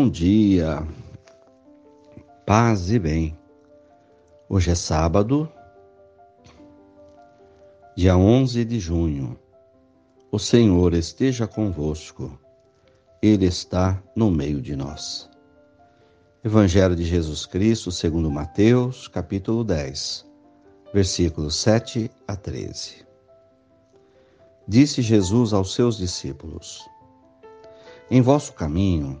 Bom dia, paz e bem. Hoje é sábado, dia 11 de junho. O Senhor esteja convosco, Ele está no meio de nós. Evangelho de Jesus Cristo, segundo Mateus, capítulo 10, versículos 7 a 13. Disse Jesus aos seus discípulos: Em vosso caminho,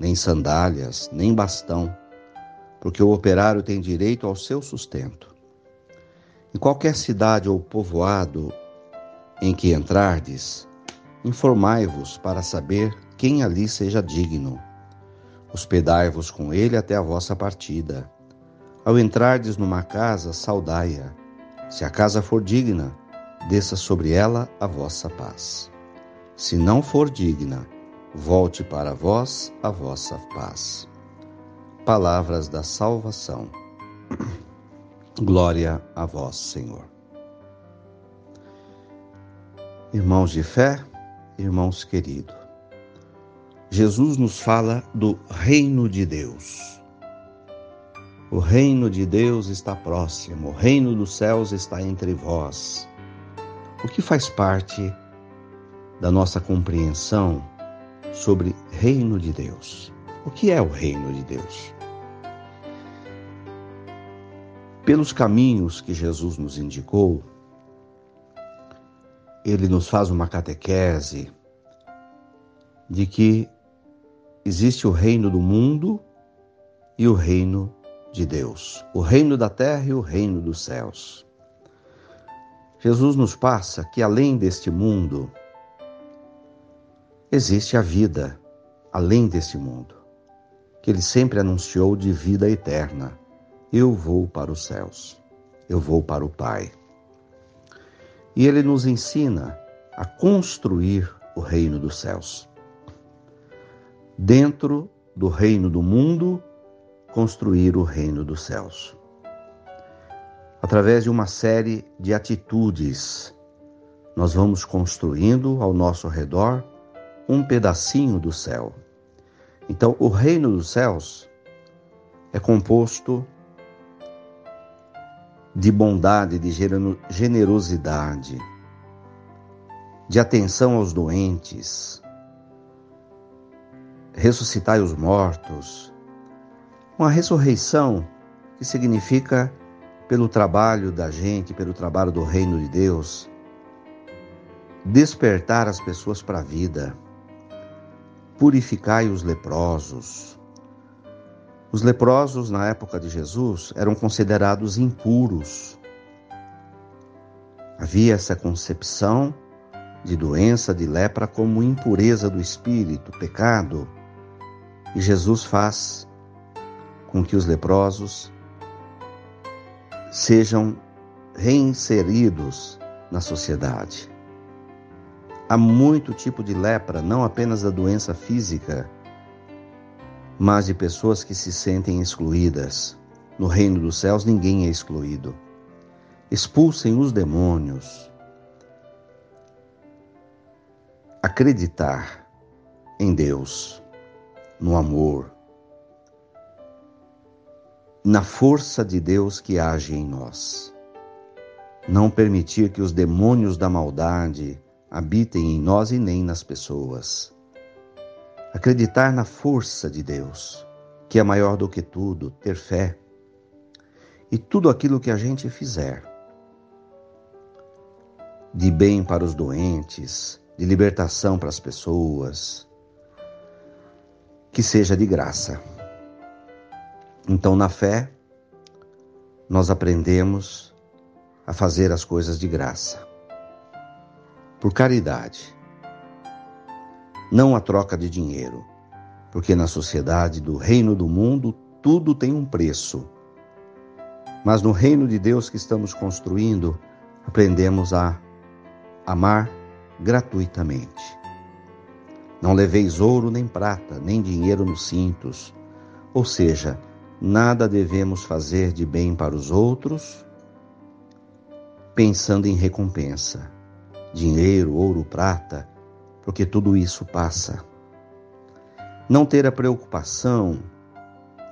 nem sandálias, nem bastão, porque o operário tem direito ao seu sustento. Em qualquer cidade ou povoado em que entrardes, informai-vos para saber quem ali seja digno. Hospedai-vos com ele até a vossa partida. Ao entrardes numa casa, saudai-a. Se a casa for digna, desça sobre ela a vossa paz. Se não for digna, volte para vós a vossa paz. Palavras da salvação. Glória a vós, Senhor. Irmãos de fé, irmãos queridos, Jesus nos fala do reino de Deus. O reino de Deus está próximo, o reino dos céus está entre vós. O que faz parte da nossa compreensão sobre reino de Deus? O que é o reino de Deus? Pelos caminhos que Jesus nos indicou, ele nos faz uma catequese de que existe o reino do mundo e o reino de Deus, o reino da terra e o reino dos céus. Jesus nos passa que além deste mundo existe a vida, além deste mundo, que ele sempre anunciou de vida eterna. Eu vou para os céus, eu vou para o Pai. E ele nos ensina a construir o reino dos céus. Dentro do reino do mundo, construir o reino dos céus. Através de uma série de atitudes, nós vamos construindo ao nosso redor um pedacinho do céu. Então, o reino dos céus é composto de bondade, de generosidade, de atenção aos doentes, ressuscitai os mortos. Uma ressurreição que significa, pelo trabalho da gente, pelo trabalho do reino de Deus, despertar as pessoas para a vida, purificai os leprosos, os leprosos, na época de Jesus, eram considerados impuros. Havia essa concepção de doença de lepra como impureza do espírito, pecado. E Jesus faz com que os leprosos sejam reinseridos na sociedade. Há muito tipo de lepra, não apenas da doença física, mas de pessoas que se sentem excluídas. No reino dos céus ninguém é excluído. Expulsem os demônios. Acreditar em Deus, no amor, na força de Deus que age em nós. Não permitir que os demônios da maldade habitem em nós e nem nas pessoas Acreditar na força de Deus, que é maior do que tudo, ter fé. E tudo aquilo que a gente fizer, de bem para os doentes, de libertação para as pessoas, que seja de graça. Então, na fé, nós aprendemos a fazer as coisas de graça, por caridade não a troca de dinheiro, Porque na sociedade do reino do mundo tudo tem um preço. Mas no reino de Deus que estamos construindo, aprendemos a amar gratuitamente. Não leveis ouro nem prata, nem dinheiro nos cintos. Ou seja, nada devemos fazer de bem para os outros pensando em recompensa. Dinheiro, ouro, prata, porque tudo isso passa. Não ter a preocupação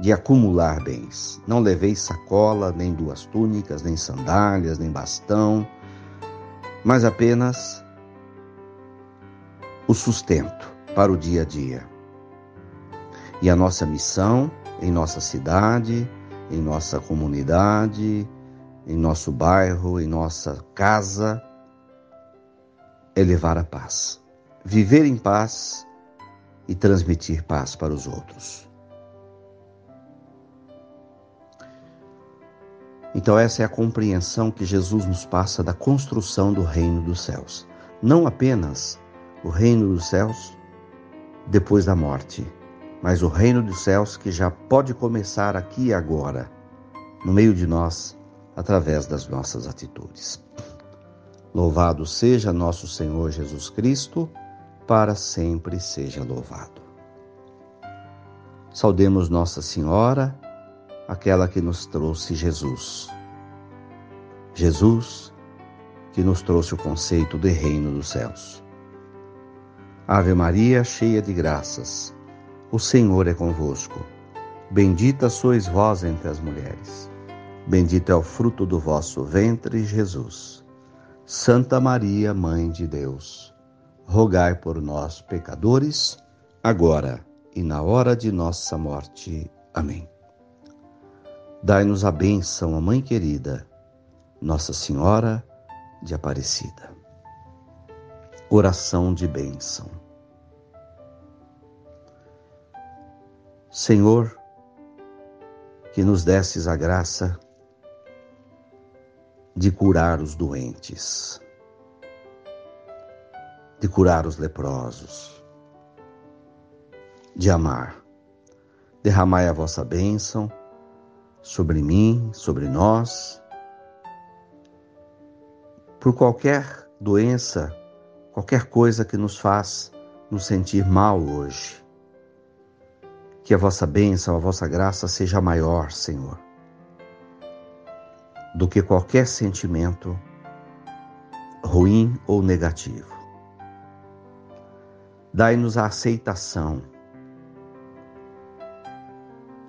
de acumular bens. Não leveis sacola, nem duas túnicas, nem sandálias, nem bastão, mas apenas o sustento para o dia a dia. E a nossa missão em nossa cidade, em nossa comunidade, em nosso bairro, em nossa casa, é levar a paz. Viver em paz e transmitir paz para os outros. Então, essa é a compreensão que Jesus nos passa da construção do reino dos céus. Não apenas o reino dos céus depois da morte, mas o reino dos céus que já pode começar aqui e agora, no meio de nós, através das nossas atitudes. Louvado seja nosso Senhor Jesus Cristo, para sempre seja louvado. Saudemos Nossa Senhora, aquela que nos trouxe Jesus. Jesus, que nos trouxe o conceito de reino dos céus. Ave Maria, cheia de graças, o Senhor é convosco. Bendita sois vós entre as mulheres. Bendito é o fruto do vosso ventre, Jesus. Santa Maria, Mãe de Deus, rogai por nós, pecadores, agora e na hora de nossa morte. Amém. Dai-nos a bênção, a Mãe querida, Nossa Senhora de Aparecida. Oração de bênção. Senhor, que nos desses a graça de curar os doentes, de curar os leprosos, de amar. Derramai a vossa bênção sobre mim, sobre nós, por qualquer doença qualquer coisa que nos faz nos sentir mal hoje. Que a vossa bênção, a vossa graça seja maior, Senhor, do que qualquer sentimento ruim ou negativo. Dai-nos a aceitação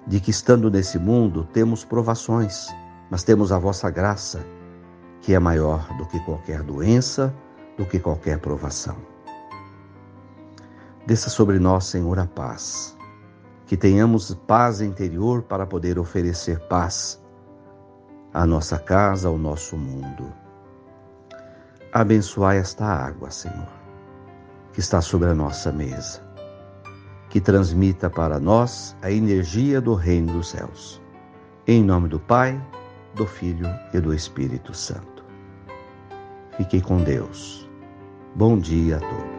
de que, estando nesse mundo, temos provações, mas temos a vossa graça, que é maior do que qualquer doença do que qualquer provação. Desça sobre nós, Senhor, a paz. Que tenhamos paz interior para poder oferecer paz à nossa casa, ao nosso mundo. Abençoai esta água, Senhor, que está sobre a nossa mesa, que transmita para nós a energia do Reino dos Céus. Em nome do Pai, do Filho e do Espírito Santo. Fiquei com Deus. Bom dia a todos.